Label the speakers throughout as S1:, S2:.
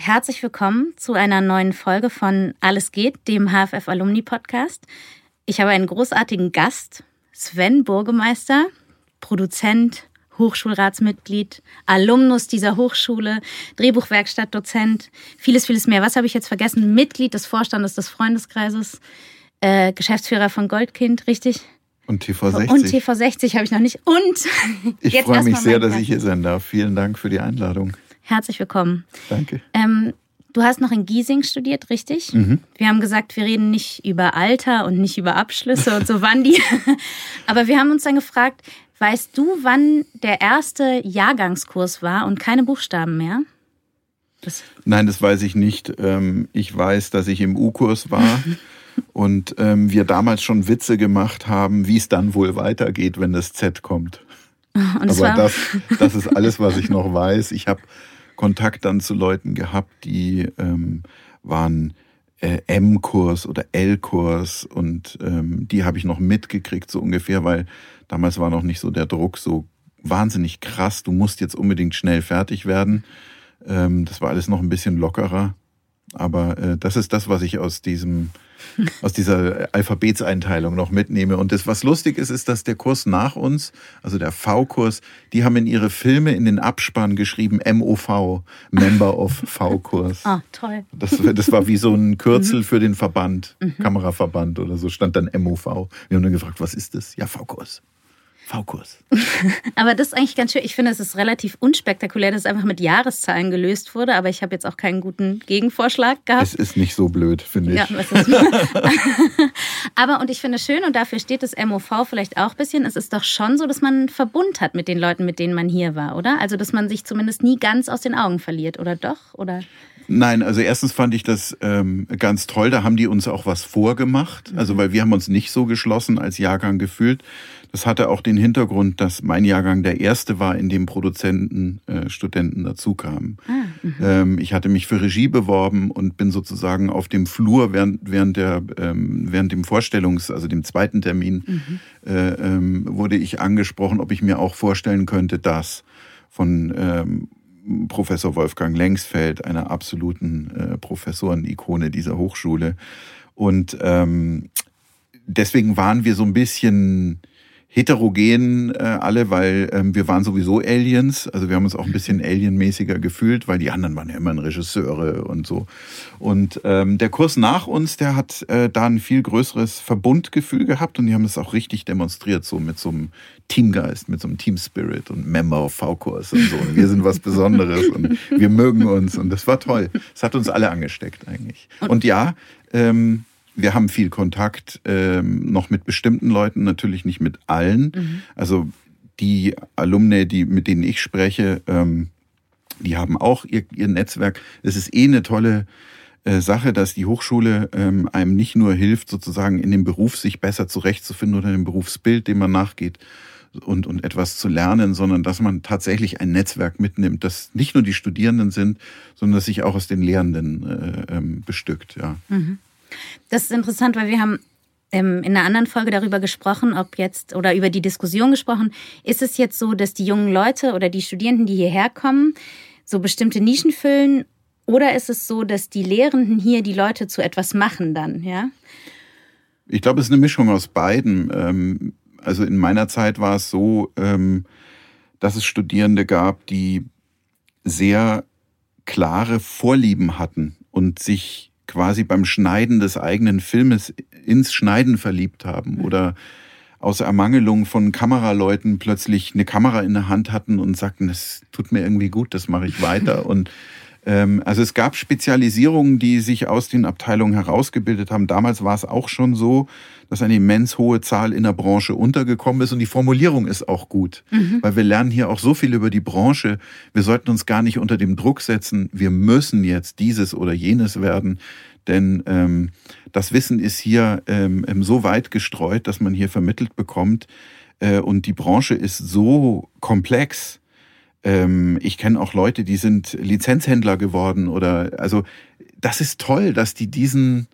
S1: Herzlich willkommen zu einer neuen Folge von Alles geht, dem HFF Alumni Podcast. Ich habe einen großartigen Gast, Sven Burgemeister, Produzent, Hochschulratsmitglied, Alumnus dieser Hochschule, Drehbuchwerkstattdozent, vieles, vieles mehr. Was habe ich jetzt vergessen? Mitglied des Vorstandes des Freundeskreises, äh, Geschäftsführer von Goldkind, richtig?
S2: Und TV60.
S1: Und TV60 habe ich noch nicht. Und
S2: ich freue mich sehr, dass ich hier sein darf. Vielen Dank für die Einladung.
S1: Herzlich willkommen.
S2: Danke.
S1: Ähm, du hast noch in Giesing studiert, richtig? Mhm. Wir haben gesagt, wir reden nicht über Alter und nicht über Abschlüsse und so wann die. Aber wir haben uns dann gefragt, weißt du, wann der erste Jahrgangskurs war und keine Buchstaben mehr?
S2: Das Nein, das weiß ich nicht. Ähm, ich weiß, dass ich im U-Kurs war und ähm, wir damals schon Witze gemacht haben, wie es dann wohl weitergeht, wenn das Z kommt. Und Aber das, das ist alles, was ich noch weiß. Ich habe Kontakt dann zu Leuten gehabt, die ähm, waren äh, M-Kurs oder L-Kurs und ähm, die habe ich noch mitgekriegt, so ungefähr, weil damals war noch nicht so der Druck so wahnsinnig krass, du musst jetzt unbedingt schnell fertig werden. Ähm, das war alles noch ein bisschen lockerer. Aber äh, das ist das, was ich aus diesem aus dieser Alphabetseinteilung noch mitnehme. Und das, was lustig ist, ist, dass der Kurs nach uns, also der V-Kurs, die haben in ihre Filme in den Abspann geschrieben MOV, Member of V-Kurs.
S1: Ah, toll.
S2: Das, das war wie so ein Kürzel mhm. für den Verband, mhm. Kameraverband oder so, stand dann MOV. Wir haben dann gefragt, was ist das? Ja, V-Kurs. V-Kurs.
S1: aber das ist eigentlich ganz schön. Ich finde, es ist relativ unspektakulär, dass es einfach mit Jahreszahlen gelöst wurde, aber ich habe jetzt auch keinen guten Gegenvorschlag gehabt.
S2: Es ist nicht so blöd, finde ich. Ja,
S1: aber und ich finde schön, und dafür steht das MOV vielleicht auch ein bisschen, es ist doch schon so, dass man einen Verbund hat mit den Leuten, mit denen man hier war, oder? Also, dass man sich zumindest nie ganz aus den Augen verliert, oder doch? Oder?
S2: Nein, also erstens fand ich das ähm, ganz toll. Da haben die uns auch was vorgemacht. Also weil wir haben uns nicht so geschlossen als Jahrgang gefühlt. Das hatte auch den Hintergrund, dass mein Jahrgang der erste war, in dem Produzenten äh, Studenten dazukamen. Ah, mhm. ähm, ich hatte mich für Regie beworben und bin sozusagen auf dem Flur während, während, der, ähm, während dem Vorstellungs-, also dem zweiten Termin, mhm. äh, ähm, wurde ich angesprochen, ob ich mir auch vorstellen könnte, das von ähm, Professor Wolfgang Lengsfeld, einer absoluten äh, Professoren-Ikone dieser Hochschule. Und ähm, deswegen waren wir so ein bisschen heterogen äh, alle, weil ähm, wir waren sowieso Aliens. Also wir haben uns auch ein bisschen alienmäßiger gefühlt, weil die anderen waren ja immer Regisseure und so. Und ähm, der Kurs nach uns, der hat äh, da ein viel größeres Verbundgefühl gehabt und die haben das auch richtig demonstriert, so mit so einem Teamgeist, mit so einem Team Spirit und Member of V-Kurs und so. Und wir sind was Besonderes und wir mögen uns und das war toll. Es hat uns alle angesteckt eigentlich. Und ja, ähm, wir haben viel Kontakt ähm, noch mit bestimmten Leuten, natürlich nicht mit allen. Mhm. Also die Alumni, die, mit denen ich spreche, ähm, die haben auch ihr, ihr Netzwerk. Es ist eh eine tolle äh, Sache, dass die Hochschule ähm, einem nicht nur hilft, sozusagen in dem Beruf sich besser zurechtzufinden oder in dem Berufsbild, dem man nachgeht, und, und etwas zu lernen, sondern dass man tatsächlich ein Netzwerk mitnimmt, das nicht nur die Studierenden sind, sondern das sich auch aus den Lehrenden äh, ähm, bestückt. Ja. Mhm.
S1: Das ist interessant, weil wir haben ähm, in einer anderen Folge darüber gesprochen, ob jetzt oder über die Diskussion gesprochen, ist es jetzt so, dass die jungen Leute oder die Studierenden, die hierher kommen, so bestimmte Nischen füllen oder ist es so, dass die Lehrenden hier die Leute zu etwas machen dann, ja?
S2: Ich glaube, es ist eine Mischung aus beiden. Ähm, also in meiner Zeit war es so, ähm, dass es Studierende gab, die sehr klare Vorlieben hatten und sich quasi beim Schneiden des eigenen Filmes ins Schneiden verliebt haben mhm. oder aus Ermangelung von Kameraleuten plötzlich eine Kamera in der Hand hatten und sagten, das tut mir irgendwie gut, das mache ich weiter. Und also es gab Spezialisierungen, die sich aus den Abteilungen herausgebildet haben. Damals war es auch schon so, dass eine immens hohe Zahl in der Branche untergekommen ist und die Formulierung ist auch gut, mhm. weil wir lernen hier auch so viel über die Branche. Wir sollten uns gar nicht unter dem Druck setzen, wir müssen jetzt dieses oder jenes werden, denn ähm, das Wissen ist hier ähm, so weit gestreut, dass man hier vermittelt bekommt äh, und die Branche ist so komplex, ähm, ich kenne auch Leute, die sind Lizenzhändler geworden oder also das ist toll, dass die diesen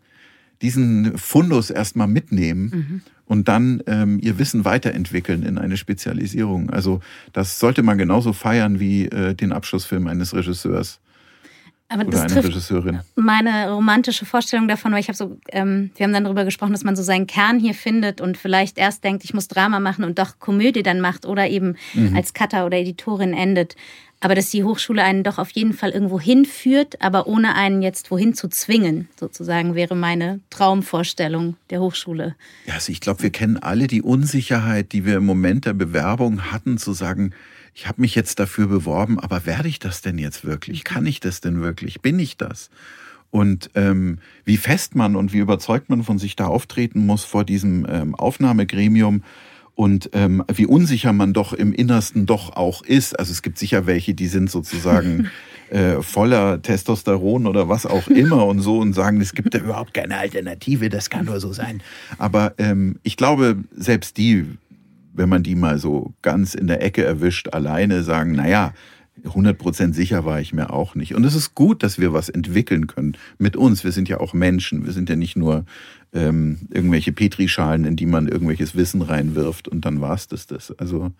S2: diesen Fundus erstmal mitnehmen mhm. und dann ähm, ihr Wissen weiterentwickeln in eine Spezialisierung. Also das sollte man genauso feiern wie äh, den Abschlussfilm eines Regisseurs.
S1: Aber das trifft Regisseurin. meine romantische Vorstellung davon, weil ich habe so, ähm, wir haben dann darüber gesprochen, dass man so seinen Kern hier findet und vielleicht erst denkt, ich muss Drama machen und doch Komödie dann macht oder eben mhm. als Cutter oder Editorin endet. Aber dass die Hochschule einen doch auf jeden Fall irgendwo hinführt, aber ohne einen jetzt wohin zu zwingen, sozusagen, wäre meine Traumvorstellung der Hochschule.
S2: Ja, also ich glaube, wir kennen alle die Unsicherheit, die wir im Moment der Bewerbung hatten, zu sagen, ich habe mich jetzt dafür beworben, aber werde ich das denn jetzt wirklich? Kann ich das denn wirklich? Bin ich das? Und ähm, wie fest man und wie überzeugt man von sich da auftreten muss vor diesem ähm, Aufnahmegremium und ähm, wie unsicher man doch im Innersten doch auch ist. Also es gibt sicher welche, die sind sozusagen äh, voller Testosteron oder was auch immer und so und sagen, es gibt da überhaupt keine Alternative, das kann nur so sein. Aber ähm, ich glaube, selbst die wenn man die mal so ganz in der Ecke erwischt, alleine sagen, naja, 100% sicher war ich mir auch nicht. Und es ist gut, dass wir was entwickeln können mit uns. Wir sind ja auch Menschen. Wir sind ja nicht nur ähm, irgendwelche Petrischalen, in die man irgendwelches Wissen reinwirft und dann war's das das. Also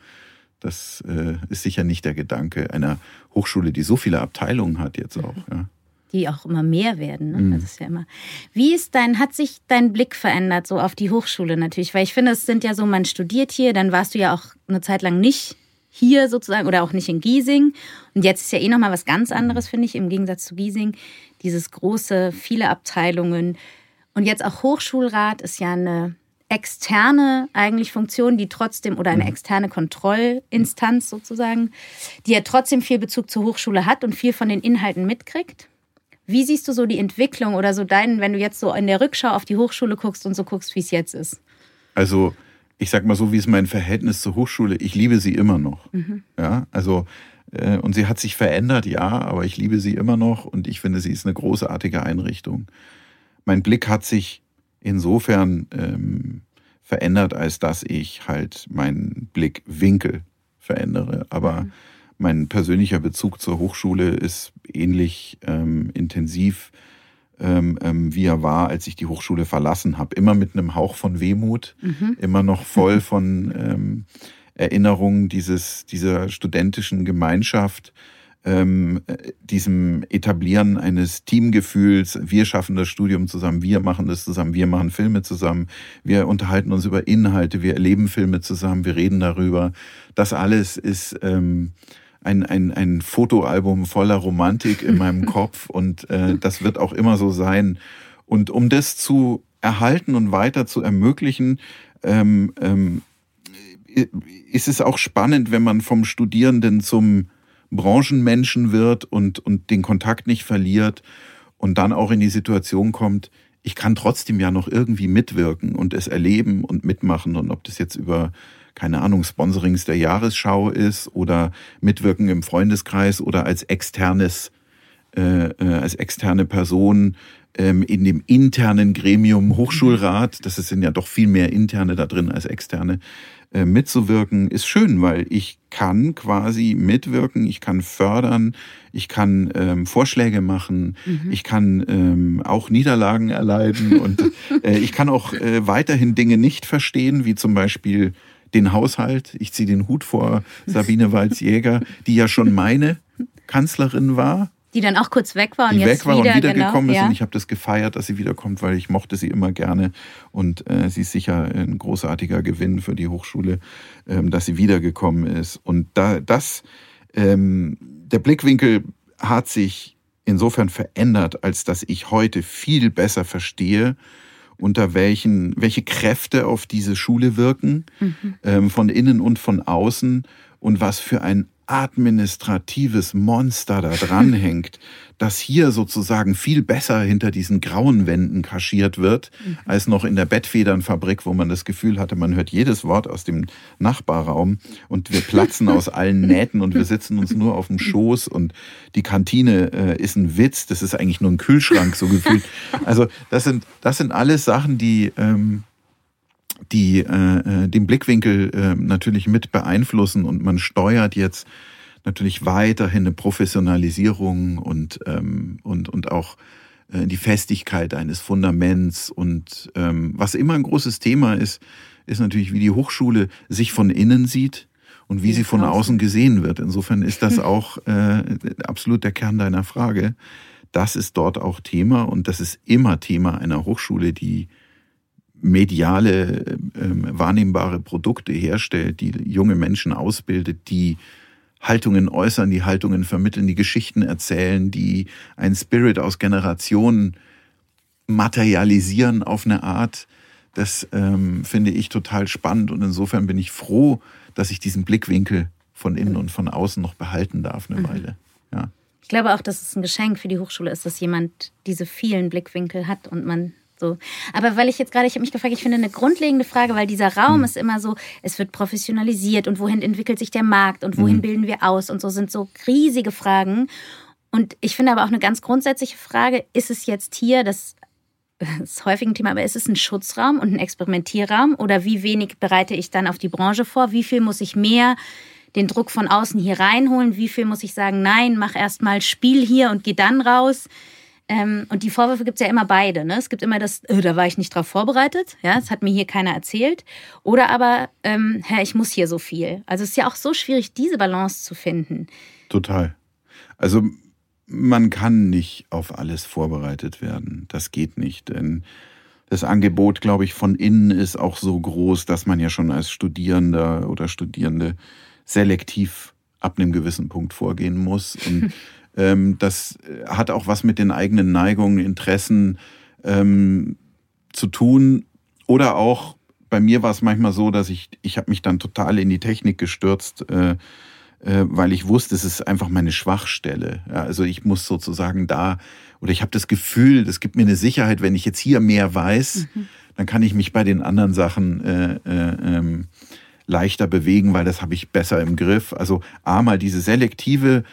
S2: das äh, ist sicher nicht der Gedanke einer Hochschule, die so viele Abteilungen hat jetzt auch. Ja
S1: die auch immer mehr werden. Ne? Mhm. Das ist ja immer. Wie ist dein, hat sich dein Blick verändert, so auf die Hochschule natürlich? Weil ich finde, es sind ja so, man studiert hier, dann warst du ja auch eine Zeit lang nicht hier sozusagen oder auch nicht in Giesing. Und jetzt ist ja eh nochmal was ganz anderes, finde ich, im Gegensatz zu Giesing. Dieses große, viele Abteilungen. Und jetzt auch Hochschulrat ist ja eine externe eigentlich Funktion, die trotzdem oder eine mhm. externe Kontrollinstanz sozusagen, die ja trotzdem viel Bezug zur Hochschule hat und viel von den Inhalten mitkriegt. Wie siehst du so die Entwicklung oder so deinen, wenn du jetzt so in der Rückschau auf die Hochschule guckst und so guckst, wie es jetzt ist?
S2: Also, ich sag mal so, wie ist mein Verhältnis zur Hochschule? Ich liebe sie immer noch. Mhm. Ja, also, äh, und sie hat sich verändert, ja, aber ich liebe sie immer noch und ich finde, sie ist eine großartige Einrichtung. Mein Blick hat sich insofern ähm, verändert, als dass ich halt meinen Blickwinkel verändere. Aber mhm mein persönlicher Bezug zur Hochschule ist ähnlich ähm, intensiv, ähm, ähm, wie er war, als ich die Hochschule verlassen habe. Immer mit einem Hauch von Wehmut, mhm. immer noch voll von ähm, Erinnerungen dieses, dieser studentischen Gemeinschaft, ähm, diesem Etablieren eines Teamgefühls. Wir schaffen das Studium zusammen, wir machen das zusammen, wir machen Filme zusammen, wir unterhalten uns über Inhalte, wir erleben Filme zusammen, wir reden darüber. Das alles ist ähm, ein, ein, ein Fotoalbum voller Romantik in meinem Kopf und äh, das wird auch immer so sein. Und um das zu erhalten und weiter zu ermöglichen, ähm, ähm, ist es auch spannend, wenn man vom Studierenden zum Branchenmenschen wird und, und den Kontakt nicht verliert und dann auch in die Situation kommt, ich kann trotzdem ja noch irgendwie mitwirken und es erleben und mitmachen und ob das jetzt über keine Ahnung, Sponsorings der Jahresschau ist oder Mitwirken im Freundeskreis oder als externes, äh, äh, als externe Person ähm, in dem internen Gremium Hochschulrat, das sind ja doch viel mehr interne da drin als externe, äh, mitzuwirken, ist schön, weil ich kann quasi mitwirken, ich kann fördern, ich kann ähm, Vorschläge machen, mhm. ich kann ähm, auch Niederlagen erleiden und äh, ich kann auch äh, weiterhin Dinge nicht verstehen, wie zum Beispiel den Haushalt. Ich ziehe den Hut vor Sabine Walz-Jäger, die ja schon meine Kanzlerin war.
S1: Die dann auch kurz weg war und
S2: die
S1: jetzt
S2: weg war
S1: wieder,
S2: und wiedergekommen genau, ist. Und ich habe das gefeiert, dass sie wiederkommt, weil ich mochte sie immer gerne. Und äh, sie ist sicher ein großartiger Gewinn für die Hochschule, ähm, dass sie wiedergekommen ist. Und da das, ähm, der Blickwinkel hat sich insofern verändert, als dass ich heute viel besser verstehe, unter welchen, welche Kräfte auf diese Schule wirken, mhm. ähm, von innen und von außen und was für ein administratives Monster da dranhängt, das hier sozusagen viel besser hinter diesen grauen Wänden kaschiert wird, mhm. als noch in der Bettfedernfabrik, wo man das Gefühl hatte, man hört jedes Wort aus dem Nachbarraum und wir platzen aus allen Nähten und wir sitzen uns nur auf dem Schoß und die Kantine äh, ist ein Witz, das ist eigentlich nur ein Kühlschrank so gefühlt. Also das sind, das sind alles Sachen, die, ähm, die äh, äh, den Blickwinkel äh, natürlich mit beeinflussen und man steuert jetzt natürlich weiterhin eine Professionalisierung und, ähm, und, und auch äh, die Festigkeit eines Fundaments. Und ähm, was immer ein großes Thema ist, ist natürlich, wie die Hochschule sich von innen sieht und wie sie von außen gesehen wird. Insofern ist das auch äh, absolut der Kern deiner Frage. Das ist dort auch Thema und das ist immer Thema einer Hochschule, die mediale, äh, wahrnehmbare Produkte herstellt, die junge Menschen ausbildet, die Haltungen äußern, die Haltungen vermitteln, die Geschichten erzählen, die einen Spirit aus Generationen materialisieren auf eine Art. Das ähm, finde ich total spannend und insofern bin ich froh, dass ich diesen Blickwinkel von innen und von außen noch behalten darf eine mhm. Weile. Ja.
S1: Ich glaube auch, dass es ein Geschenk für die Hochschule ist, dass jemand diese vielen Blickwinkel hat und man so. Aber weil ich jetzt gerade, ich habe mich gefragt, ich finde eine grundlegende Frage, weil dieser Raum mhm. ist immer so, es wird professionalisiert und wohin entwickelt sich der Markt und wohin mhm. bilden wir aus und so sind so riesige Fragen. Und ich finde aber auch eine ganz grundsätzliche Frage, ist es jetzt hier, das ist häufig ein Thema, aber ist es ein Schutzraum und ein Experimentierraum oder wie wenig bereite ich dann auf die Branche vor? Wie viel muss ich mehr den Druck von außen hier reinholen? Wie viel muss ich sagen, nein, mach erst mal Spiel hier und geh dann raus? Ähm, und die Vorwürfe gibt es ja immer beide. Ne? Es gibt immer das, äh, da war ich nicht drauf vorbereitet, ja, das hat mir hier keiner erzählt. Oder aber, ähm, Herr, ich muss hier so viel. Also es ist ja auch so schwierig, diese Balance zu finden.
S2: Total. Also man kann nicht auf alles vorbereitet werden. Das geht nicht. Denn das Angebot, glaube ich, von innen ist auch so groß, dass man ja schon als Studierender oder Studierende selektiv ab einem gewissen Punkt vorgehen muss. Und das hat auch was mit den eigenen Neigungen, Interessen ähm, zu tun. Oder auch, bei mir war es manchmal so, dass ich, ich habe mich dann total in die Technik gestürzt, äh, äh, weil ich wusste, es ist einfach meine Schwachstelle. Ja, also ich muss sozusagen da, oder ich habe das Gefühl, das gibt mir eine Sicherheit, wenn ich jetzt hier mehr weiß, mhm. dann kann ich mich bei den anderen Sachen äh, äh, ähm, leichter bewegen, weil das habe ich besser im Griff. Also A mal diese selektive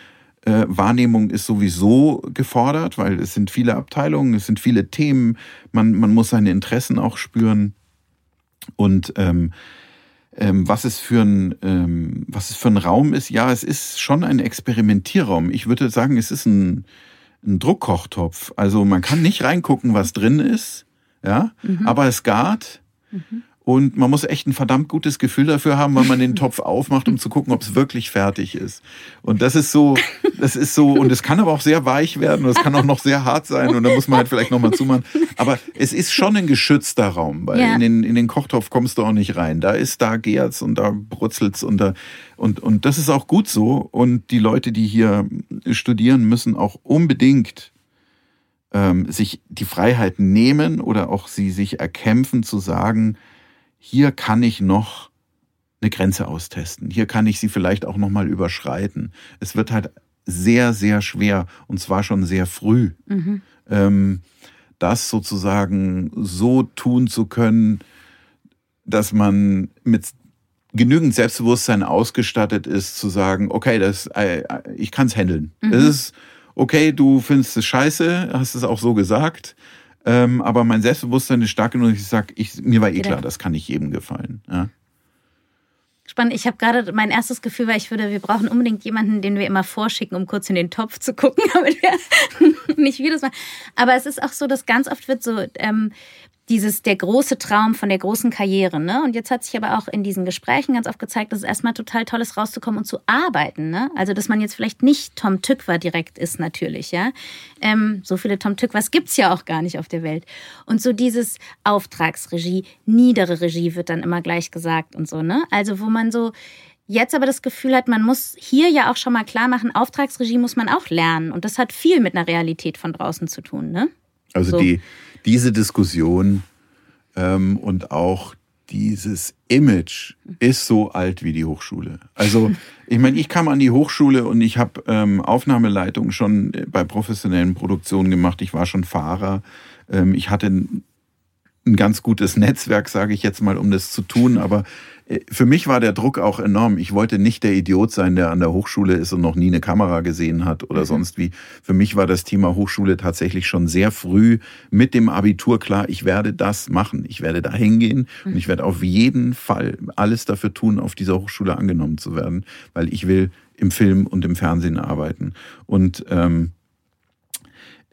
S2: äh, Wahrnehmung ist sowieso gefordert, weil es sind viele Abteilungen, es sind viele Themen, man, man muss seine Interessen auch spüren. Und ähm, ähm, was es für ein ähm, was es für ein Raum ist, ja, es ist schon ein Experimentierraum. Ich würde sagen, es ist ein, ein Druckkochtopf. Also man kann nicht reingucken, was drin ist, ja, mhm. aber es gart. Mhm. Und man muss echt ein verdammt gutes Gefühl dafür haben, wenn man den Topf aufmacht, um zu gucken, ob es wirklich fertig ist. Und das ist so, das ist so, und es kann aber auch sehr weich werden und es kann auch noch sehr hart sein und da muss man halt vielleicht nochmal zumachen. Aber es ist schon ein geschützter Raum, weil ja. in, den, in den Kochtopf kommst du auch nicht rein. Da ist, da gärt's und da brutzelt's und da, und, und das ist auch gut so. Und die Leute, die hier studieren, müssen auch unbedingt ähm, sich die Freiheit nehmen oder auch sie sich erkämpfen zu sagen, hier kann ich noch eine Grenze austesten. Hier kann ich sie vielleicht auch noch mal überschreiten. Es wird halt sehr, sehr schwer und zwar schon sehr früh, mhm. ähm, das sozusagen so tun zu können, dass man mit genügend Selbstbewusstsein ausgestattet ist, zu sagen, okay, das, äh, ich kann es handeln. Mhm. Es ist okay, du findest es scheiße, hast es auch so gesagt. Ähm, aber mein Selbstbewusstsein ist stark genug, dass ich sage, ich, mir war eh klar, das kann nicht jedem gefallen. Ja.
S1: Spannend. Ich habe gerade mein erstes Gefühl, weil ich würde, wir brauchen unbedingt jemanden, den wir immer vorschicken, um kurz in den Topf zu gucken, damit wir nicht jedes Mal. Aber es ist auch so, dass ganz oft wird so ähm, dieses der große Traum von der großen Karriere. Ne? Und jetzt hat sich aber auch in diesen Gesprächen ganz oft gezeigt, dass es erstmal total toll ist, rauszukommen und zu arbeiten. Ne? Also, dass man jetzt vielleicht nicht Tom Tückwer direkt ist, natürlich. ja. Ähm, so viele Tom Tückwers gibt es ja auch gar nicht auf der Welt. Und so dieses Auftragsregie, niedere Regie wird dann immer gleich gesagt und so. ne? Also, wo man so jetzt aber das Gefühl hat, man muss hier ja auch schon mal klar machen, Auftragsregie muss man auch lernen. Und das hat viel mit einer Realität von draußen zu tun. Ne?
S2: Also so. die diese Diskussion ähm, und auch dieses Image ist so alt wie die Hochschule. Also ich meine, ich kam an die Hochschule und ich habe ähm, Aufnahmeleitung schon bei professionellen Produktionen gemacht. Ich war schon Fahrer. Ähm, ich hatte ein, ganz gutes Netzwerk, sage ich jetzt mal, um das zu tun. Aber für mich war der Druck auch enorm. Ich wollte nicht der Idiot sein, der an der Hochschule ist und noch nie eine Kamera gesehen hat oder mhm. sonst wie. Für mich war das Thema Hochschule tatsächlich schon sehr früh mit dem Abitur klar, ich werde das machen. Ich werde da hingehen mhm. und ich werde auf jeden Fall alles dafür tun, auf dieser Hochschule angenommen zu werden, weil ich will im Film und im Fernsehen arbeiten. Und ähm, äh,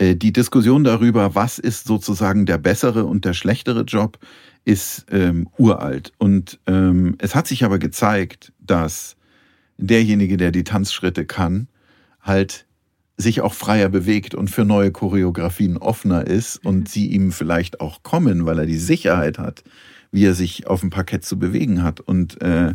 S2: die Diskussion darüber, was ist sozusagen der bessere und der schlechtere Job, ist ähm, uralt. Und ähm, es hat sich aber gezeigt, dass derjenige, der die Tanzschritte kann, halt sich auch freier bewegt und für neue Choreografien offener ist und mhm. sie ihm vielleicht auch kommen, weil er die Sicherheit hat, wie er sich auf dem Parkett zu bewegen hat. Und äh,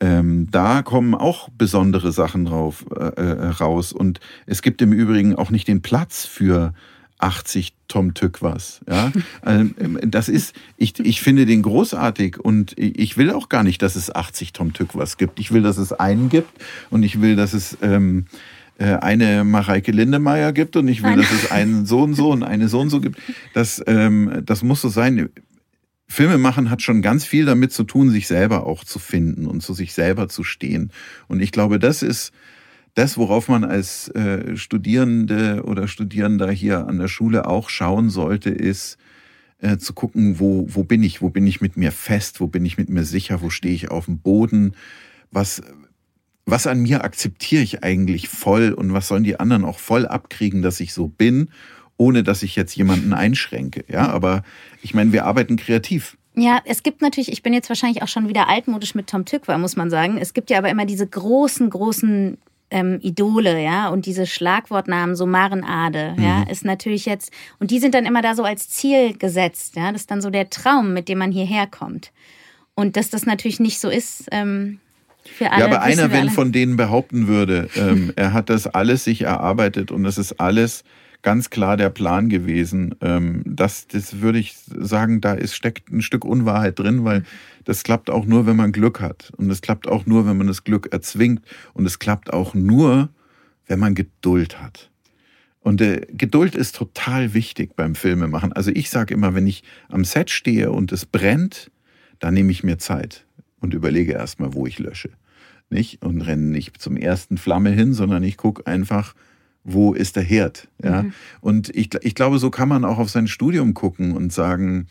S2: ähm, da kommen auch besondere Sachen drauf äh, äh raus. Und es gibt im Übrigen auch nicht den Platz für 80 Tom Tück was. Ja? Ähm, das ist, ich, ich finde den großartig und ich will auch gar nicht, dass es 80 Tom Tück was gibt. Ich will, dass es einen gibt und ich will, dass es ähm, äh, eine Mareike Lindemeyer gibt und ich will, dass es einen so und so und eine so und so gibt. Das, ähm, das muss so sein. Filme machen hat schon ganz viel damit zu tun, sich selber auch zu finden und zu sich selber zu stehen. Und ich glaube, das ist das, worauf man als äh, Studierende oder Studierender hier an der Schule auch schauen sollte, ist äh, zu gucken, wo, wo bin ich, wo bin ich mit mir fest, wo bin ich mit mir sicher, wo stehe ich auf dem Boden, was, was an mir akzeptiere ich eigentlich voll? Und was sollen die anderen auch voll abkriegen, dass ich so bin, ohne dass ich jetzt jemanden einschränke. Ja, aber ich meine, wir arbeiten kreativ.
S1: Ja, es gibt natürlich, ich bin jetzt wahrscheinlich auch schon wieder altmodisch mit Tom Tückwer, muss man sagen. Es gibt ja aber immer diese großen, großen ähm, Idole, ja, und diese Schlagwortnamen, so Marenade, mhm. ja, ist natürlich jetzt, und die sind dann immer da so als Ziel gesetzt, ja, das ist dann so der Traum, mit dem man hierher kommt. Und dass das natürlich nicht so ist, ähm, für alle.
S2: Ja, aber einer, wenn von denen behaupten würde, ähm, er hat das alles sich erarbeitet und es ist alles ganz klar der Plan gewesen. Ähm, das, das würde ich sagen, da ist, steckt ein Stück Unwahrheit drin, weil das klappt auch nur, wenn man Glück hat. Und es klappt auch nur, wenn man das Glück erzwingt. Und es klappt auch nur, wenn man Geduld hat. Und äh, Geduld ist total wichtig beim Filmemachen. Also ich sage immer, wenn ich am Set stehe und es brennt, dann nehme ich mir Zeit und überlege erstmal, wo ich lösche. Nicht? Und renne nicht zum ersten Flamme hin, sondern ich gucke einfach, wo ist der Herd. Ja? Mhm. Und ich, ich glaube, so kann man auch auf sein Studium gucken und sagen,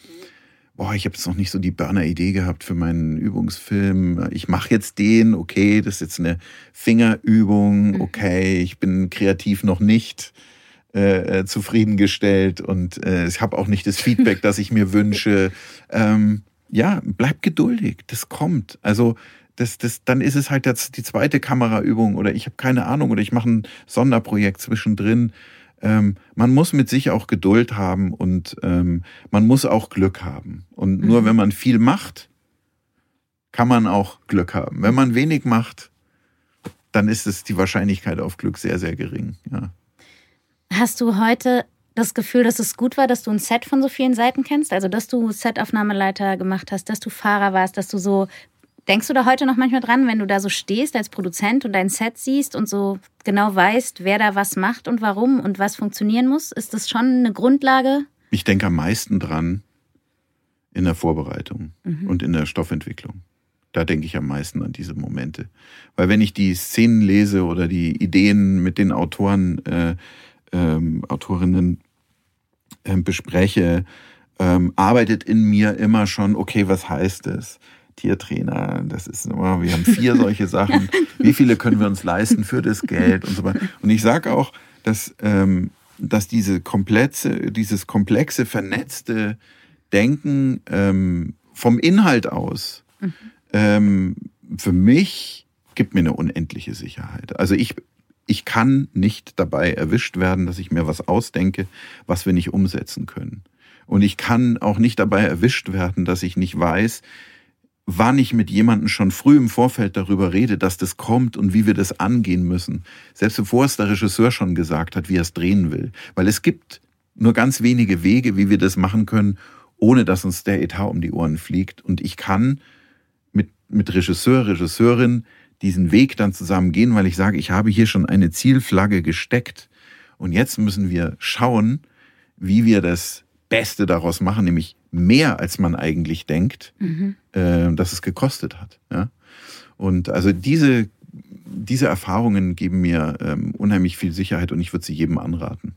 S2: boah, ich habe jetzt noch nicht so die Burner-Idee gehabt für meinen Übungsfilm. Ich mache jetzt den, okay, das ist jetzt eine Fingerübung, mhm. okay, ich bin kreativ noch nicht äh, äh, zufriedengestellt und äh, ich habe auch nicht das Feedback, das ich mir wünsche. Ähm, ja, bleib geduldig, das kommt. Also das, das, dann ist es halt jetzt die zweite Kameraübung oder ich habe keine Ahnung oder ich mache ein Sonderprojekt zwischendrin. Ähm, man muss mit sich auch Geduld haben und ähm, man muss auch Glück haben. Und mhm. nur wenn man viel macht, kann man auch Glück haben. Wenn man wenig macht, dann ist es die Wahrscheinlichkeit auf Glück sehr, sehr gering. Ja.
S1: Hast du heute das Gefühl, dass es gut war, dass du ein Set von so vielen Seiten kennst? Also, dass du Setaufnahmeleiter gemacht hast, dass du Fahrer warst, dass du so Denkst du da heute noch manchmal dran, wenn du da so stehst als Produzent und dein Set siehst und so genau weißt, wer da was macht und warum und was funktionieren muss? Ist das schon eine Grundlage?
S2: Ich denke am meisten dran in der Vorbereitung mhm. und in der Stoffentwicklung. Da denke ich am meisten an diese Momente. Weil wenn ich die Szenen lese oder die Ideen mit den Autoren, äh, ähm, Autorinnen äh, bespreche, ähm, arbeitet in mir immer schon, okay, was heißt es? Tiertrainer, das ist immer, wir haben vier solche Sachen. Wie viele können wir uns leisten für das Geld und so weiter. Und ich sage auch, dass, ähm, dass diese komplexe, dieses komplexe, vernetzte Denken ähm, vom Inhalt aus mhm. ähm, für mich gibt mir eine unendliche Sicherheit. Also ich, ich kann nicht dabei erwischt werden, dass ich mir was ausdenke, was wir nicht umsetzen können. Und ich kann auch nicht dabei erwischt werden, dass ich nicht weiß, wann ich mit jemandem schon früh im Vorfeld darüber rede, dass das kommt und wie wir das angehen müssen. Selbst bevor es der Regisseur schon gesagt hat, wie er es drehen will. Weil es gibt nur ganz wenige Wege, wie wir das machen können, ohne dass uns der Etat um die Ohren fliegt. Und ich kann mit, mit Regisseur, Regisseurin diesen Weg dann zusammen gehen, weil ich sage, ich habe hier schon eine Zielflagge gesteckt. Und jetzt müssen wir schauen, wie wir das Beste daraus machen, nämlich mehr, als man eigentlich denkt, mhm. äh, dass es gekostet hat. Ja? Und also diese, diese Erfahrungen geben mir ähm, unheimlich viel Sicherheit und ich würde sie jedem anraten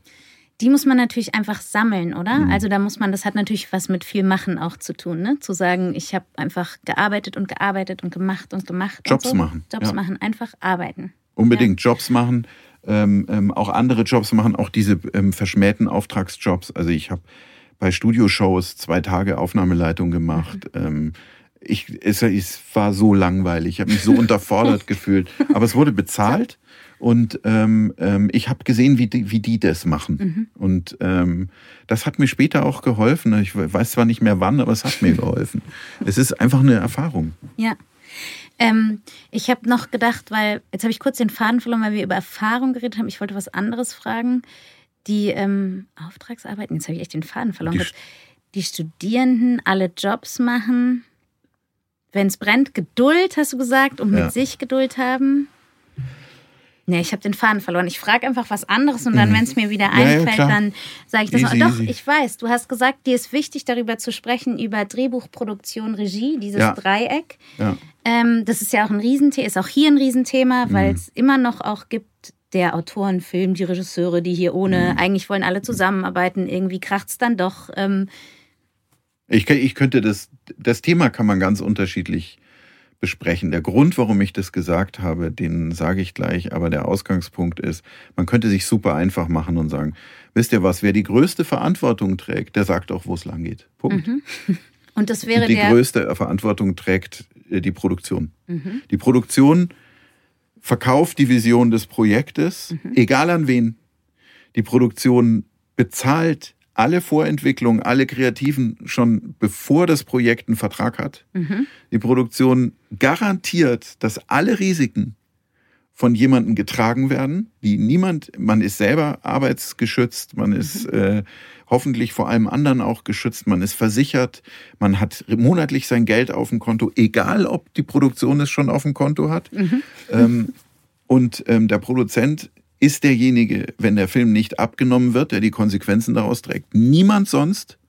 S1: die muss man natürlich einfach sammeln, oder? Mhm. Also da muss man, das hat natürlich was mit viel Machen auch zu tun, ne? Zu sagen, ich habe einfach gearbeitet und gearbeitet und gemacht und gemacht.
S2: Jobs
S1: und
S2: so. machen.
S1: Jobs ja. machen, einfach arbeiten.
S2: Unbedingt ja. Jobs machen, ähm, ähm, auch andere Jobs machen, auch diese ähm, verschmähten Auftragsjobs. Also ich habe bei Studioshows zwei Tage Aufnahmeleitung gemacht. Ähm, ich, es, es war so langweilig, ich habe mich so unterfordert gefühlt. Aber es wurde bezahlt. Und ähm, ähm, ich habe gesehen, wie die, wie die das machen. Mhm. Und ähm, das hat mir später auch geholfen. Ich weiß zwar nicht mehr wann, aber es hat mir geholfen. es ist einfach eine Erfahrung.
S1: Ja. Ähm, ich habe noch gedacht, weil jetzt habe ich kurz den Faden verloren, weil wir über Erfahrung geredet haben. Ich wollte was anderes fragen. Die ähm, Auftragsarbeiten, jetzt habe ich echt den Faden verloren. Die, die Studierenden alle Jobs machen. Wenn es brennt, Geduld, hast du gesagt, und ja. mit sich Geduld haben. Nee, ich habe den Faden verloren. Ich frage einfach was anderes und dann, mhm. wenn es mir wieder einfällt, ja, ja, dann sage ich das easy, noch. Doch, easy. ich weiß, du hast gesagt, dir ist wichtig, darüber zu sprechen, über Drehbuchproduktion, Regie, dieses ja. Dreieck. Ähm, das ist ja auch ein Riesenthema, ist auch hier ein Riesenthema, weil mhm. es immer noch auch gibt, der Autorenfilm, die Regisseure, die hier ohne, mhm. eigentlich wollen alle zusammenarbeiten, irgendwie kracht es dann doch. Ähm,
S2: ich, ich könnte das, das Thema kann man ganz unterschiedlich besprechen. Der Grund, warum ich das gesagt habe, den sage ich gleich, aber der Ausgangspunkt ist, man könnte sich super einfach machen und sagen, wisst ihr was, wer die größte Verantwortung trägt, der sagt auch, wo es lang geht. Punkt. Mhm.
S1: Und das wäre
S2: die größte Verantwortung trägt äh, die Produktion. Mhm. Die Produktion verkauft die Vision des Projektes, mhm. egal an wen. Die Produktion bezahlt alle Vorentwicklung, alle Kreativen schon bevor das Projekt einen Vertrag hat. Mhm. Die Produktion garantiert, dass alle Risiken von jemandem getragen werden, die niemand, man ist selber arbeitsgeschützt, man ist mhm. äh, hoffentlich vor allem anderen auch geschützt, man ist versichert, man hat monatlich sein Geld auf dem Konto, egal ob die Produktion es schon auf dem Konto hat. Mhm. Ähm, und ähm, der Produzent ist derjenige, wenn der Film nicht abgenommen wird, der die Konsequenzen daraus trägt. Niemand sonst.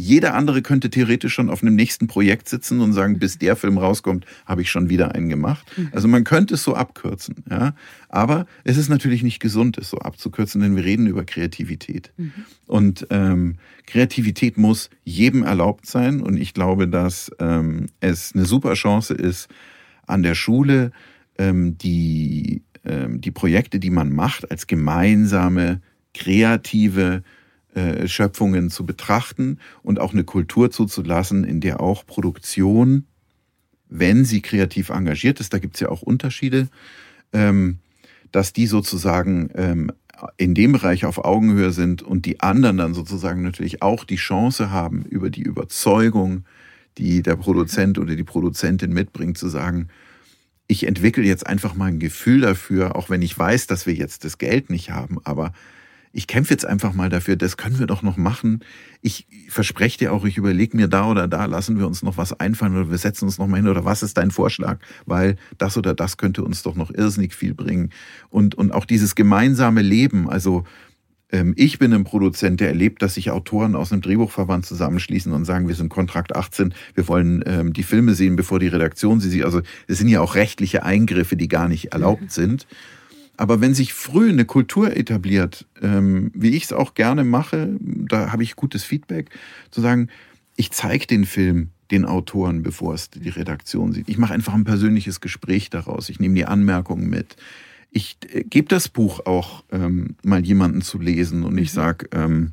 S2: Jeder andere könnte theoretisch schon auf einem nächsten Projekt sitzen und sagen, bis der Film rauskommt, habe ich schon wieder einen gemacht. Mhm. Also man könnte es so abkürzen, ja. Aber es ist natürlich nicht gesund, es so abzukürzen, denn wir reden über Kreativität. Mhm. Und ähm, Kreativität muss jedem erlaubt sein. Und ich glaube, dass ähm, es eine super Chance ist, an der Schule ähm, die ähm, die Projekte, die man macht, als gemeinsame, kreative äh, Schöpfungen zu betrachten und auch eine Kultur zuzulassen, in der auch Produktion, wenn sie kreativ engagiert ist, da gibt es ja auch Unterschiede, ähm, dass die sozusagen ähm, in dem Bereich auf Augenhöhe sind und die anderen dann sozusagen natürlich auch die Chance haben, über die Überzeugung, die der Produzent oder die Produzentin mitbringt, zu sagen, ich entwickle jetzt einfach mal ein Gefühl dafür, auch wenn ich weiß, dass wir jetzt das Geld nicht haben, aber ich kämpfe jetzt einfach mal dafür, das können wir doch noch machen. Ich verspreche dir auch, ich überlege mir da oder da, lassen wir uns noch was einfallen oder wir setzen uns noch mal hin oder was ist dein Vorschlag? Weil das oder das könnte uns doch noch irrsinnig viel bringen. Und, und auch dieses gemeinsame Leben, also ähm, ich bin ein Produzent, der erlebt, dass sich Autoren aus einem Drehbuchverband zusammenschließen und sagen, wir sind Kontrakt 18, wir wollen ähm, die Filme sehen, bevor die Redaktion sie sieht. Also es sind ja auch rechtliche Eingriffe, die gar nicht erlaubt mhm. sind. Aber wenn sich früh eine Kultur etabliert, ähm, wie ich es auch gerne mache, da habe ich gutes Feedback, zu sagen, ich zeige den Film den Autoren, bevor es die Redaktion sieht. Ich mache einfach ein persönliches Gespräch daraus. Ich nehme die Anmerkungen mit ich äh, gebe das Buch auch ähm, mal jemanden zu lesen und ich mhm. sage, ähm,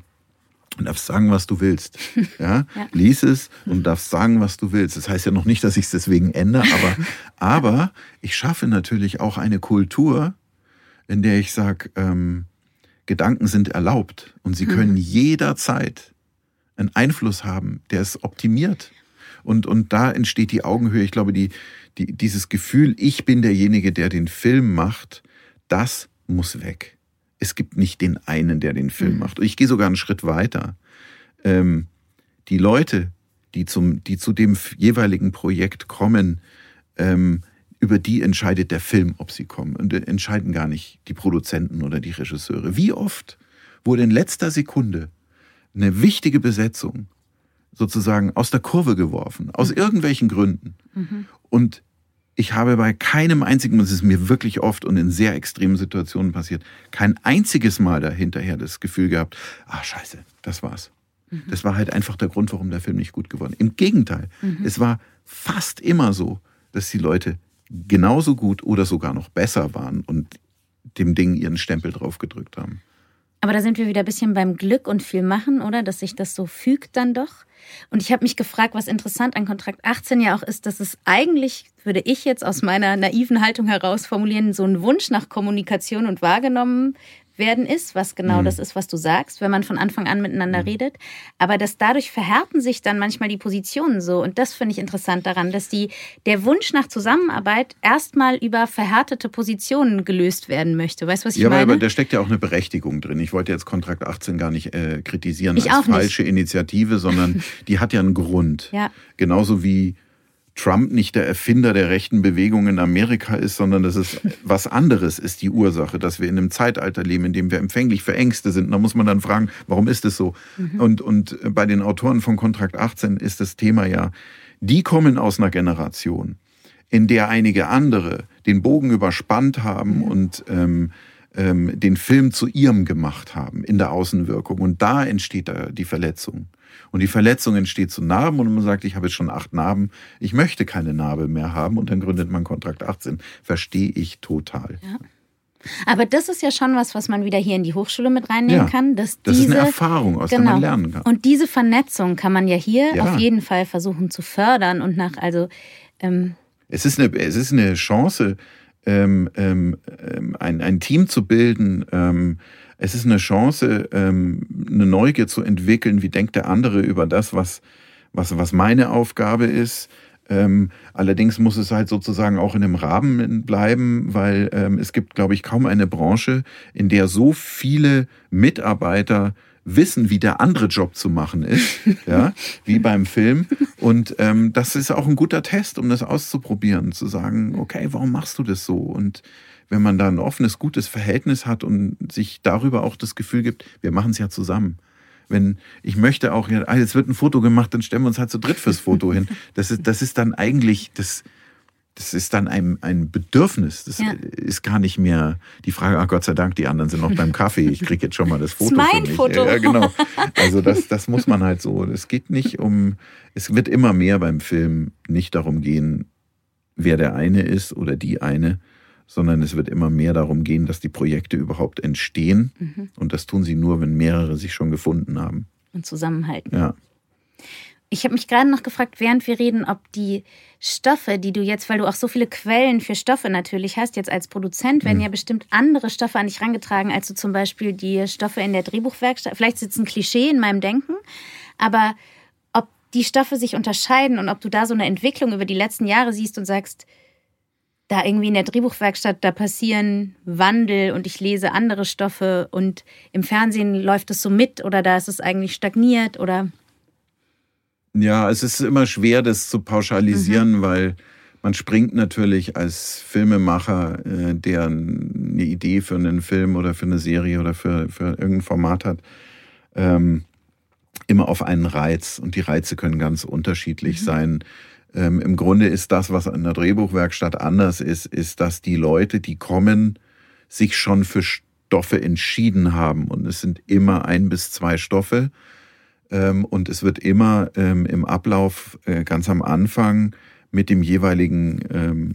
S2: du darfst sagen, was du willst. Ja? ja? Lies es und darfst sagen, was du willst. Das heißt ja noch nicht, dass ich es deswegen ändere, aber, aber ich schaffe natürlich auch eine Kultur, in der ich sage, ähm, Gedanken sind erlaubt und sie können mhm. jederzeit einen Einfluss haben, der es optimiert. Und, und da entsteht die Augenhöhe. Ich glaube, die, die, dieses Gefühl, ich bin derjenige, der den Film macht, das muss weg. Es gibt nicht den einen, der den Film mhm. macht. Und ich gehe sogar einen Schritt weiter. Ähm, die Leute, die, zum, die zu dem jeweiligen Projekt kommen, ähm, über die entscheidet der Film, ob sie kommen. Und entscheiden gar nicht die Produzenten oder die Regisseure. Wie oft wurde in letzter Sekunde eine wichtige Besetzung sozusagen aus der Kurve geworfen, aus mhm. irgendwelchen Gründen. Mhm. Und ich habe bei keinem einzigen, das ist mir wirklich oft und in sehr extremen Situationen passiert, kein einziges Mal dahinterher das Gefühl gehabt, ah scheiße, das war's. Mhm. Das war halt einfach der Grund, warum der Film nicht gut geworden ist. Im Gegenteil, mhm. es war fast immer so, dass die Leute genauso gut oder sogar noch besser waren und dem Ding ihren Stempel drauf gedrückt haben.
S1: Aber da sind wir wieder ein bisschen beim Glück und viel machen, oder? Dass sich das so fügt dann doch. Und ich habe mich gefragt, was interessant an Kontrakt 18 ja auch ist, dass es eigentlich, würde ich jetzt aus meiner naiven Haltung heraus formulieren, so ein Wunsch nach Kommunikation und wahrgenommen werden ist, was genau mhm. das ist, was du sagst, wenn man von Anfang an miteinander mhm. redet. Aber dass dadurch verhärten sich dann manchmal die Positionen so. Und das finde ich interessant daran, dass die, der Wunsch nach Zusammenarbeit erstmal über verhärtete Positionen gelöst werden möchte. Weißt du, was ich
S2: ja,
S1: meine? Ja,
S2: aber da steckt ja auch eine Berechtigung drin. Ich wollte jetzt Kontrakt 18 gar nicht äh, kritisieren ich als falsche nicht. Initiative, sondern die hat ja einen Grund. Ja. Genauso wie Trump nicht der Erfinder der rechten Bewegung in Amerika ist, sondern dass es was anderes ist die Ursache, dass wir in einem Zeitalter leben, in dem wir empfänglich für Ängste sind. da muss man dann fragen, warum ist es so? Mhm. Und, und bei den Autoren von Kontrakt 18 ist das Thema ja, die kommen aus einer Generation, in der einige andere den Bogen überspannt haben mhm. und ähm, ähm, den Film zu ihrem gemacht haben in der Außenwirkung. Und da entsteht da die Verletzung. Und die Verletzung entsteht zu Narben und man sagt, ich habe jetzt schon acht Narben, ich möchte keine Narbe mehr haben und dann gründet man Kontrakt 18. Verstehe ich total.
S1: Ja. Aber das ist ja schon was, was man wieder hier in die Hochschule mit reinnehmen ja, kann. Dass
S2: das diese, ist eine Erfahrung, aus genau, der man lernen kann.
S1: Und diese Vernetzung kann man ja hier ja. auf jeden Fall versuchen zu fördern und nach, also. Ähm,
S2: es, ist eine, es ist eine Chance, ähm, ähm, ähm ein, ein Team zu bilden, ähm, es ist eine Chance, ähm, eine Neugier zu entwickeln, wie denkt der andere über das, was, was, was meine Aufgabe ist. Ähm, allerdings muss es halt sozusagen auch in einem Rahmen bleiben, weil ähm, es gibt, glaube ich, kaum eine Branche, in der so viele Mitarbeiter wissen, wie der andere Job zu machen ist, ja, wie beim Film. Und ähm, das ist auch ein guter Test, um das auszuprobieren, zu sagen, okay, warum machst du das so? Und wenn man da ein offenes, gutes Verhältnis hat und sich darüber auch das Gefühl gibt, wir machen es ja zusammen. Wenn ich möchte auch, ja, ah, jetzt wird ein Foto gemacht, dann stellen wir uns halt zu dritt fürs Foto hin. Das ist, das ist dann eigentlich, das, das ist dann ein, ein Bedürfnis. Das ja. ist gar nicht mehr die Frage, ach Gott sei Dank, die anderen sind noch beim Kaffee, ich kriege jetzt schon mal das Foto.
S1: Das ist mein Foto.
S2: Ja, genau. Also das, das muss man halt so. Es geht nicht um, es wird immer mehr beim Film nicht darum gehen, wer der eine ist oder die eine, sondern es wird immer mehr darum gehen, dass die Projekte überhaupt entstehen. Mhm. Und das tun sie nur, wenn mehrere sich schon gefunden haben.
S1: Und zusammenhalten.
S2: Ja.
S1: Ich habe mich gerade noch gefragt, während wir reden, ob die Stoffe, die du jetzt, weil du auch so viele Quellen für Stoffe natürlich hast, jetzt als Produzent werden mhm. ja bestimmt andere Stoffe an dich rangetragen, als du zum Beispiel die Stoffe in der Drehbuchwerkstatt. Vielleicht ist es ein Klischee in meinem Denken, aber ob die Stoffe sich unterscheiden und ob du da so eine Entwicklung über die letzten Jahre siehst und sagst, da irgendwie in der Drehbuchwerkstatt, da passieren Wandel und ich lese andere Stoffe und im Fernsehen läuft es so mit oder da ist es eigentlich stagniert oder?
S2: Ja, es ist immer schwer, das zu pauschalisieren, mhm. weil man springt natürlich als Filmemacher, äh, der eine Idee für einen Film oder für eine Serie oder für, für irgendein Format hat, ähm, immer auf einen Reiz. Und die Reize können ganz unterschiedlich mhm. sein. Ähm, Im Grunde ist das, was in der Drehbuchwerkstatt anders ist, ist, dass die Leute, die kommen, sich schon für Stoffe entschieden haben. Und es sind immer ein bis zwei Stoffe. Ähm, und es wird immer ähm, im Ablauf äh, ganz am Anfang mit dem jeweiligen ähm,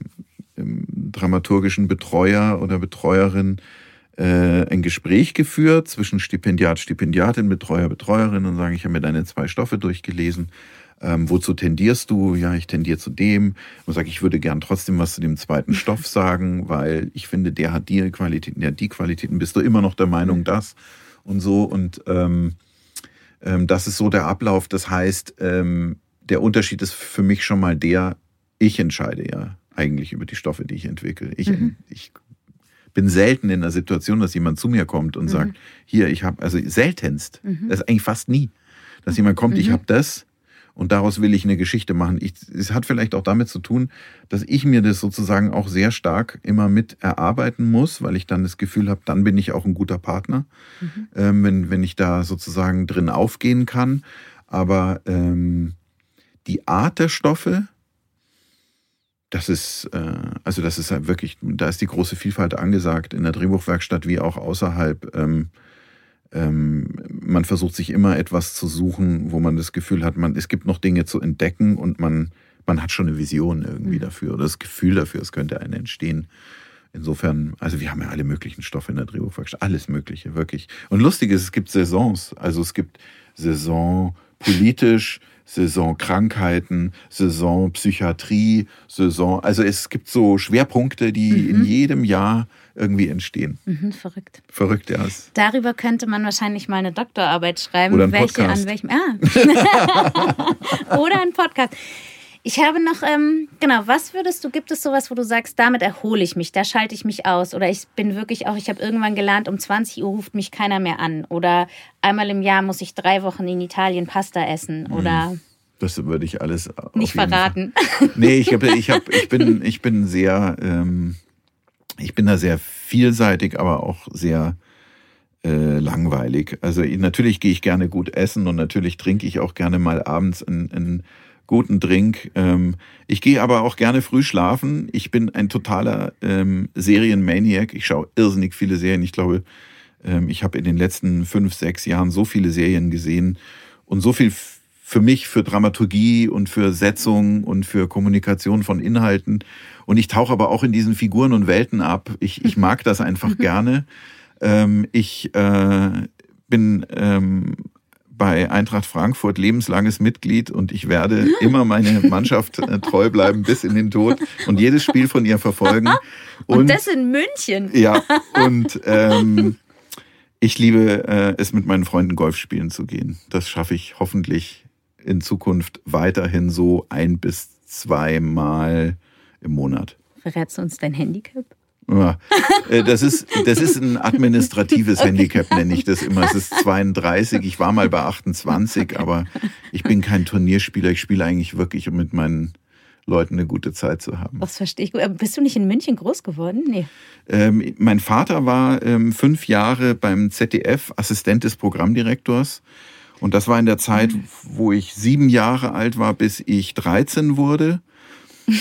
S2: dramaturgischen Betreuer oder Betreuerin äh, ein Gespräch geführt zwischen Stipendiat, Stipendiatin, Betreuer, Betreuerin und sagen, ich habe mir deine zwei Stoffe durchgelesen ähm, wozu tendierst du? Ja, ich tendiere zu dem. Und sage, ich würde gern trotzdem was zu dem zweiten Stoff sagen, weil ich finde, der hat die Qualitäten, der hat die Qualitäten. Bist du immer noch der Meinung, mhm. das und so? Und ähm, ähm, das ist so der Ablauf. Das heißt, ähm, der Unterschied ist für mich schon mal der, ich entscheide ja eigentlich über die Stoffe, die ich entwickle. Ich, mhm. ich bin selten in der Situation, dass jemand zu mir kommt und mhm. sagt, hier, ich habe, also seltenst, mhm. das ist eigentlich fast nie Dass jemand kommt, mhm. ich habe das und daraus will ich eine Geschichte machen. Ich, es hat vielleicht auch damit zu tun, dass ich mir das sozusagen auch sehr stark immer mit erarbeiten muss, weil ich dann das Gefühl habe, dann bin ich auch ein guter Partner, mhm. ähm, wenn, wenn ich da sozusagen drin aufgehen kann. Aber ähm, die Art der Stoffe, das ist, äh, also das ist halt wirklich, da ist die große Vielfalt angesagt in der Drehbuchwerkstatt wie auch außerhalb. Ähm, ähm, man versucht sich immer etwas zu suchen, wo man das Gefühl hat, man, es gibt noch Dinge zu entdecken und man, man hat schon eine Vision irgendwie mhm. dafür oder das Gefühl dafür, es könnte eine entstehen. Insofern, also wir haben ja alle möglichen Stoffe in der Drehbuchwerkstatt, alles Mögliche, wirklich. Und lustig ist, es gibt Saisons. Also es gibt Saison politisch, Saison Krankheiten, Saison Psychiatrie, Saison. Also es gibt so Schwerpunkte, die mhm. in jedem Jahr irgendwie entstehen.
S1: Mhm, verrückt.
S2: Verrückt, ja.
S1: Darüber könnte man wahrscheinlich mal eine Doktorarbeit schreiben.
S2: Oder ein
S1: welche
S2: Podcast.
S1: an welchem. Ah. Oder ein Podcast. Ich habe noch, ähm, genau, was würdest du, gibt es sowas, wo du sagst, damit erhole ich mich, da schalte ich mich aus oder ich bin wirklich auch, ich habe irgendwann gelernt, um 20 Uhr ruft mich keiner mehr an oder einmal im Jahr muss ich drei Wochen in Italien Pasta essen oder... Hm.
S2: Das würde ich alles
S1: nicht verraten.
S2: Fall. Nee, ich, hab, ich, hab, ich, bin, ich bin sehr, ähm, ich bin da sehr vielseitig, aber auch sehr äh, langweilig. Also natürlich gehe ich gerne gut essen und natürlich trinke ich auch gerne mal abends einen, einen guten Drink. Ähm, ich gehe aber auch gerne früh schlafen. Ich bin ein totaler ähm, Serienmaniac. Ich schaue irrsinnig viele Serien. Ich glaube, ähm, ich habe in den letzten fünf, sechs Jahren so viele Serien gesehen und so viel für mich, für Dramaturgie und für Setzung und für Kommunikation von Inhalten. Und ich tauche aber auch in diesen Figuren und Welten ab. Ich, ich mag das einfach gerne. Ähm, ich äh, bin ähm, bei Eintracht Frankfurt lebenslanges Mitglied und ich werde immer meine Mannschaft äh, treu bleiben bis in den Tod und jedes Spiel von ihr verfolgen.
S1: Und, und das in München.
S2: Ja, und ähm, ich liebe äh, es, mit meinen Freunden Golf spielen zu gehen. Das schaffe ich hoffentlich in Zukunft weiterhin so ein bis zweimal im Monat.
S1: Verrätst du uns dein Handicap?
S2: Äh, das ist, das ist ein administratives. Handicap, nenne ich das immer. Es ist 32. Ich war mal bei 28, aber ich bin kein Turnierspieler. Ich spiele eigentlich wirklich, um mit meinen Leuten eine gute Zeit zu haben.
S1: Das verstehe ich gut. Bist du nicht in München groß geworden? Nee.
S2: Ähm, mein Vater war ähm, fünf Jahre beim ZDF Assistent des Programmdirektors. Und das war in der Zeit, mhm. wo ich sieben Jahre alt war, bis ich 13 wurde.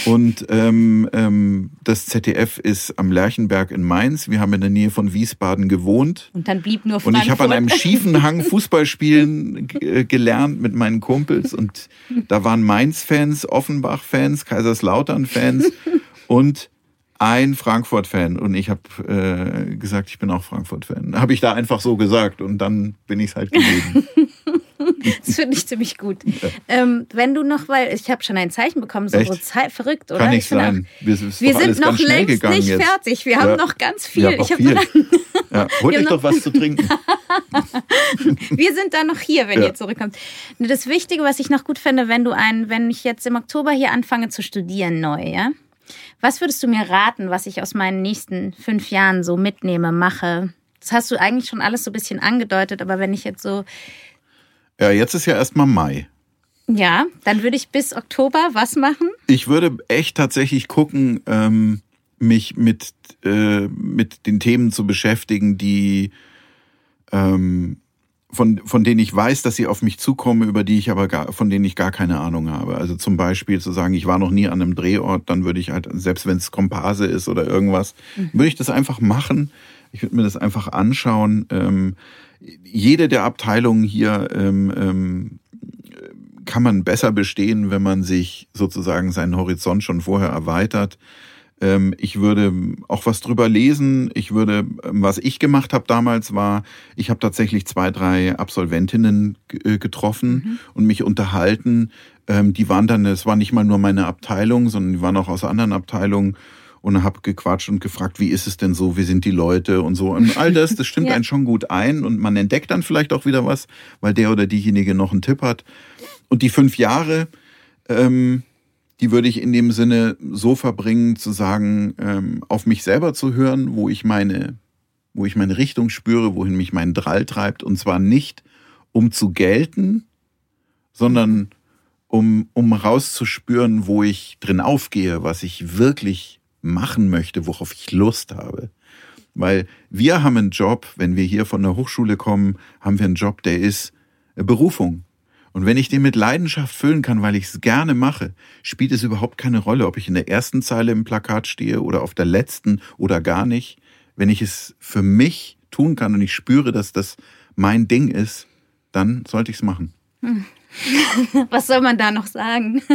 S2: Und ähm, ähm, das ZDF ist am Lerchenberg in Mainz. Wir haben in der Nähe von Wiesbaden gewohnt.
S1: Und dann blieb nur
S2: Frankfurt. Und ich habe an einem schiefen Hang Fußball spielen äh, gelernt mit meinen Kumpels. Und da waren Mainz-Fans, Offenbach-Fans, Kaiserslautern-Fans und ein Frankfurt-Fan und ich habe äh, gesagt, ich bin auch Frankfurt-Fan. Habe ich da einfach so gesagt und dann bin ich es halt gewesen.
S1: das finde ich ziemlich gut. Ja. Ähm, wenn du noch, weil ich habe schon ein Zeichen bekommen, so, Zeit, verrückt, oder?
S2: Kann nicht sein.
S1: Auch, wir, wir sind noch längst nicht
S2: jetzt.
S1: fertig. Wir ja. haben noch ganz viel.
S2: Ja, ich viel. ja, holt euch doch was zu trinken.
S1: wir sind dann noch hier, wenn ihr zurückkommt. Das Wichtige, was ich noch gut finde, wenn du ein, wenn ich jetzt im Oktober hier anfange zu studieren neu, ja? Was würdest du mir raten, was ich aus meinen nächsten fünf Jahren so mitnehme, mache? Das hast du eigentlich schon alles so ein bisschen angedeutet, aber wenn ich jetzt so.
S2: Ja, jetzt ist ja erstmal Mai.
S1: Ja, dann würde ich bis Oktober was machen?
S2: Ich würde echt tatsächlich gucken, ähm, mich mit, äh, mit den Themen zu beschäftigen, die ähm, von, von denen ich weiß, dass sie auf mich zukommen, über die ich aber gar, von denen ich gar keine Ahnung habe. Also zum Beispiel zu sagen, ich war noch nie an einem Drehort, dann würde ich halt, selbst wenn es Komparse ist oder irgendwas, mhm. würde ich das einfach machen. Ich würde mir das einfach anschauen. Ähm, jede der Abteilungen hier ähm, ähm, kann man besser bestehen, wenn man sich sozusagen seinen Horizont schon vorher erweitert. Ähm, ich würde auch was drüber lesen. Ich würde, ähm, was ich gemacht habe damals war, ich habe tatsächlich zwei, drei Absolventinnen äh, getroffen mhm. und mich unterhalten. Ähm, die waren dann, es war nicht mal nur meine Abteilung, sondern die waren auch aus anderen Abteilungen und habe gequatscht und gefragt, wie ist es denn so, wie sind die Leute und so. Und all das, das stimmt ja. einen schon gut ein und man entdeckt dann vielleicht auch wieder was, weil der oder diejenige noch einen Tipp hat. Und die fünf Jahre, ähm, die würde ich in dem Sinne so verbringen, zu sagen, ähm, auf mich selber zu hören, wo ich meine, wo ich meine Richtung spüre, wohin mich mein Drall treibt, und zwar nicht um zu gelten, sondern um, um rauszuspüren, wo ich drin aufgehe, was ich wirklich machen möchte, worauf ich Lust habe. Weil wir haben einen Job, wenn wir hier von der Hochschule kommen, haben wir einen Job, der ist Berufung. Und wenn ich den mit Leidenschaft füllen kann, weil ich es gerne mache, spielt es überhaupt keine Rolle, ob ich in der ersten Zeile im Plakat stehe oder auf der letzten oder gar nicht. Wenn ich es für mich tun kann und ich spüre, dass das mein Ding ist, dann sollte ich es machen.
S1: Was soll man da noch sagen?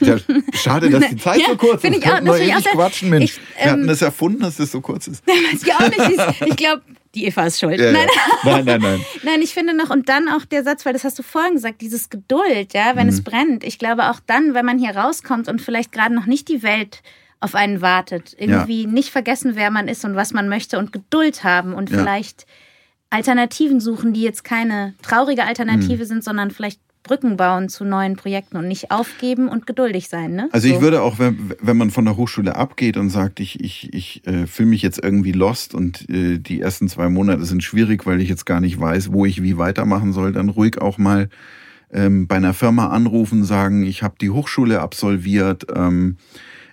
S2: Ja, schade, dass die Zeit ja, so kurz ist. Ich auch, das ewig quatschen, Mensch. Ich, ähm, Wir hatten das erfunden, dass das so kurz ist.
S1: auch nicht. Ich glaube, die Eva ist schuld.
S2: Ja, nein. nein, nein, nein.
S1: Nein, ich finde noch, und dann auch der Satz, weil das hast du vorhin gesagt, dieses Geduld, ja, wenn mhm. es brennt. Ich glaube auch dann, wenn man hier rauskommt und vielleicht gerade noch nicht die Welt auf einen wartet, irgendwie nicht vergessen, wer man ist und was man möchte und Geduld haben und vielleicht Alternativen suchen, die jetzt keine traurige Alternative mhm. sind, sondern vielleicht Brücken bauen zu neuen Projekten und nicht aufgeben und geduldig sein. Ne?
S2: Also so. ich würde auch, wenn, wenn man von der Hochschule abgeht und sagt, ich, ich, ich äh, fühle mich jetzt irgendwie lost und äh, die ersten zwei Monate sind schwierig, weil ich jetzt gar nicht weiß, wo ich wie weitermachen soll, dann ruhig auch mal ähm, bei einer Firma anrufen, sagen, ich habe die Hochschule absolviert. Ähm,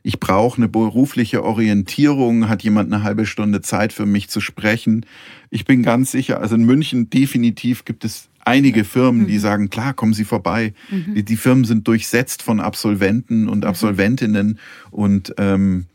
S2: ich brauche eine berufliche Orientierung, hat jemand eine halbe Stunde Zeit für mich zu sprechen. Ich bin ganz sicher, also in München definitiv gibt es einige Firmen, die mhm. sagen, klar, kommen Sie vorbei. Mhm. Die, die, Firmen sind durchsetzt von Absolventen und mhm. Absolventinnen und ähm,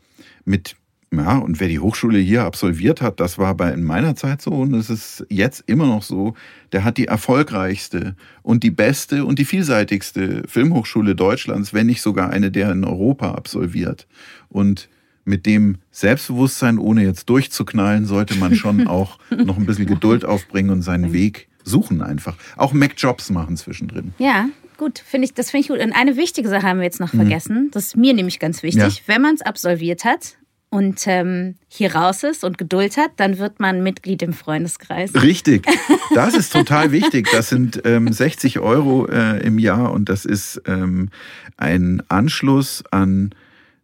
S2: mit ja, und wer die Hochschule hier absolviert hat, das war bei in meiner Zeit so und es ist jetzt immer noch so, der hat die erfolgreichste und die beste und die vielseitigste Filmhochschule Deutschlands, wenn nicht sogar eine der in Europa absolviert. Und mit dem Selbstbewusstsein, ohne jetzt durchzuknallen, sollte man schon auch noch ein bisschen Geduld aufbringen und seinen Weg suchen einfach. Auch Mac-Jobs machen zwischendrin.
S1: Ja, gut, finde ich, das finde ich gut. Und eine wichtige Sache haben wir jetzt noch mhm. vergessen. Das ist mir nämlich ganz wichtig. Ja. Wenn man es absolviert hat, und ähm, hier raus ist und Geduld hat, dann wird man Mitglied im Freundeskreis.
S2: Richtig, das ist total wichtig. Das sind ähm, 60 Euro äh, im Jahr und das ist ähm, ein Anschluss an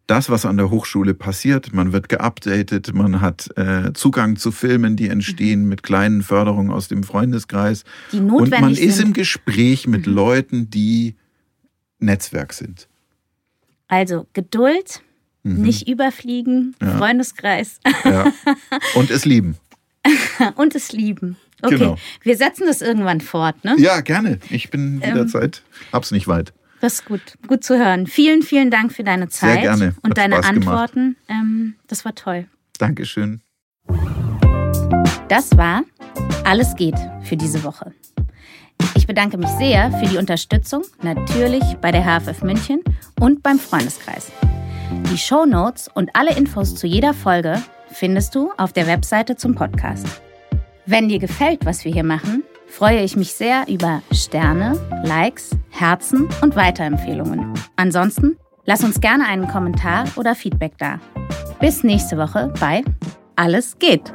S2: das, was an der Hochschule passiert. Man wird geupdatet, man hat äh, Zugang zu Filmen, die entstehen mhm. mit kleinen Förderungen aus dem Freundeskreis.
S1: Die notwendig
S2: und man
S1: sind.
S2: ist im Gespräch mit mhm. Leuten, die Netzwerk sind.
S1: Also Geduld, Mhm. Nicht überfliegen, ja. Freundeskreis.
S2: Ja. Und es lieben.
S1: Und es lieben. Okay, genau. wir setzen das irgendwann fort, ne?
S2: Ja, gerne. Ich bin jederzeit, ähm, hab's nicht weit.
S1: Das ist gut, gut zu hören. Vielen, vielen Dank für deine Zeit
S2: Sehr gerne.
S1: und deine Spaß Antworten. Ähm, das war toll.
S2: Dankeschön.
S1: Das war Alles geht für diese Woche. Ich bedanke mich sehr für die Unterstützung, natürlich bei der HFF München und beim Freundeskreis. Die Show Notes und alle Infos zu jeder Folge findest du auf der Webseite zum Podcast. Wenn dir gefällt, was wir hier machen, freue ich mich sehr über Sterne, Likes, Herzen und Weiterempfehlungen. Ansonsten lass uns gerne einen Kommentar oder Feedback da. Bis nächste Woche bei Alles geht.